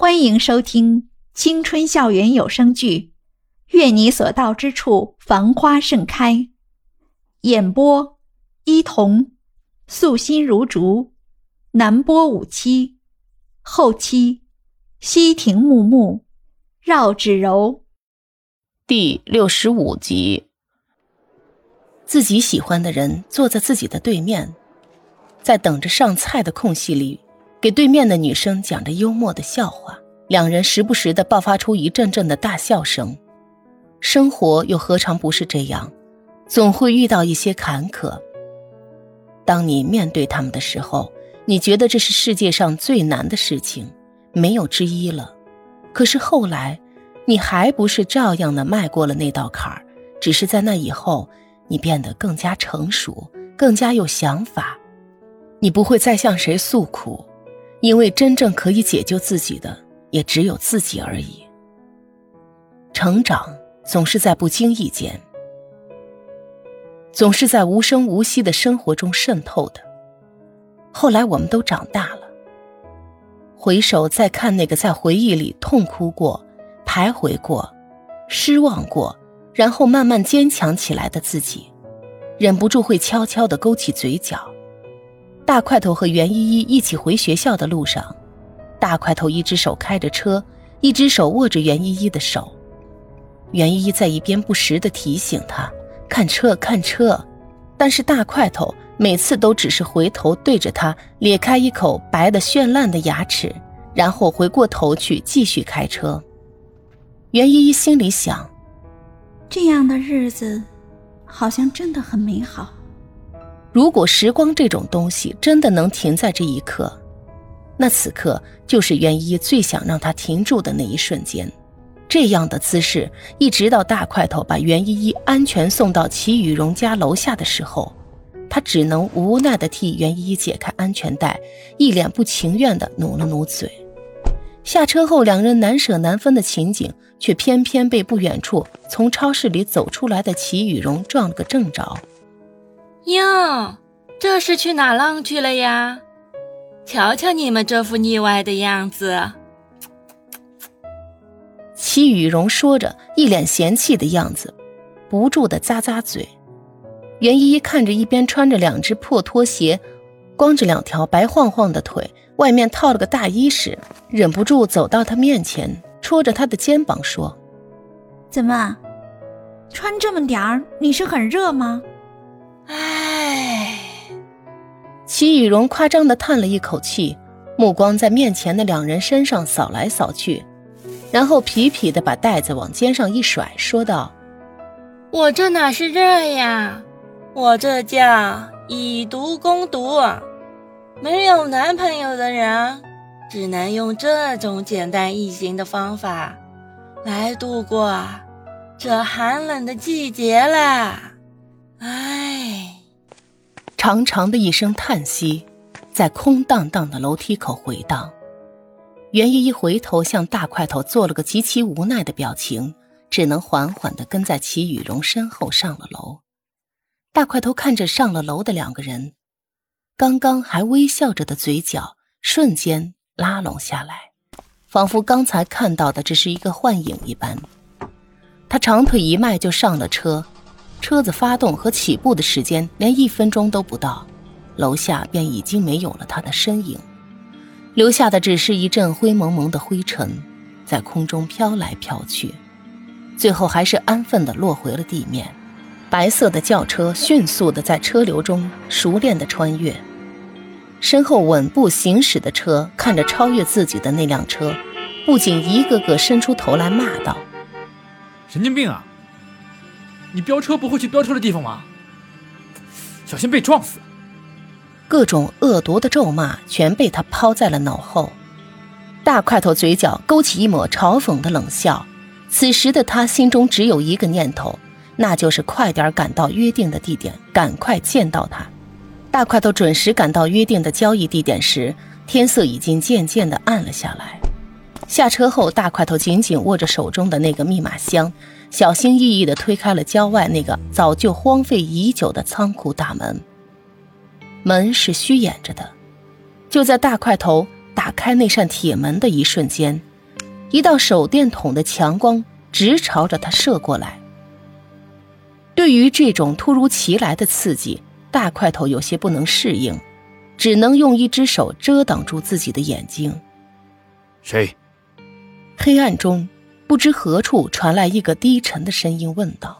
欢迎收听青春校园有声剧《愿你所到之处繁花盛开》，演播：伊童，素心如竹，南波五七，后期：西亭木木，绕指柔。第六十五集，自己喜欢的人坐在自己的对面，在等着上菜的空隙里，给对面的女生讲着幽默的笑话，两人时不时的爆发出一阵阵的大笑声。生活又何尝不是这样，总会遇到一些坎坷。当你面对他们的时候，你觉得这是世界上最难的事情，没有之一了。可是后来。你还不是照样的迈过了那道坎儿，只是在那以后，你变得更加成熟，更加有想法。你不会再向谁诉苦，因为真正可以解救自己的也只有自己而已。成长总是在不经意间，总是在无声无息的生活中渗透的。后来我们都长大了，回首再看那个在回忆里痛哭过。徘徊过，失望过，然后慢慢坚强起来的自己，忍不住会悄悄地勾起嘴角。大块头和袁依依一起回学校的路上，大块头一只手开着车，一只手握着袁依依的手。袁依依在一边不时地提醒他看车看车，但是大块头每次都只是回头对着他咧开一口白的绚烂的牙齿，然后回过头去继续开车。袁依依心里想：“这样的日子，好像真的很美好。如果时光这种东西真的能停在这一刻，那此刻就是袁依依最想让它停住的那一瞬间。这样的姿势，一直到大块头把袁依依安全送到齐雨荣家楼下的时候，他只能无奈地替袁依依解开安全带，一脸不情愿地努了努嘴。下车后，两人难舍难分的情景。”却偏偏被不远处从超市里走出来的齐雨荣撞了个正着。哟，这是去哪浪去了呀？瞧瞧你们这副腻歪的样子。齐雨荣说着，一脸嫌弃的样子，不住的咂咂嘴。袁依依看着一边穿着两只破拖鞋，光着两条白晃晃的腿，外面套了个大衣时，忍不住走到他面前。戳着他的肩膀说：“怎么，穿这么点儿，你是很热吗？”唉，齐雨荣夸张的叹了一口气，目光在面前的两人身上扫来扫去，然后痞痞的把袋子往肩上一甩，说道：“我这哪是热呀，我这叫以毒攻毒。没有男朋友的人。”只能用这种简单易行的方法来度过这寒冷的季节啦！长长的一声叹息在空荡荡的楼梯口回荡。袁依依回头向大块头做了个极其无奈的表情，只能缓缓的跟在齐雨荣身后上了楼。大块头看着上了楼的两个人，刚刚还微笑着的嘴角瞬间。拉拢下来，仿佛刚才看到的只是一个幻影一般。他长腿一迈就上了车，车子发动和起步的时间连一分钟都不到，楼下便已经没有了他的身影，留下的只是一阵灰蒙蒙的灰尘，在空中飘来飘去，最后还是安分地落回了地面。白色的轿车迅速地在车流中熟练地穿越。身后稳步行驶的车看着超越自己的那辆车，不仅一个个伸出头来骂道：“神经病啊！你飙车不会去飙车的地方吗？小心被撞死！”各种恶毒的咒骂全被他抛在了脑后。大块头嘴角勾起一抹嘲讽的冷笑。此时的他心中只有一个念头，那就是快点赶到约定的地点，赶快见到他。大块头准时赶到约定的交易地点时，天色已经渐渐的暗了下来。下车后，大块头紧紧握着手中的那个密码箱，小心翼翼地推开了郊外那个早就荒废已久的仓库大门。门是虚掩着的，就在大块头打开那扇铁门的一瞬间，一道手电筒的强光直朝着他射过来。对于这种突如其来的刺激，大块头有些不能适应，只能用一只手遮挡住自己的眼睛。谁？黑暗中不知何处传来一个低沉的声音问道。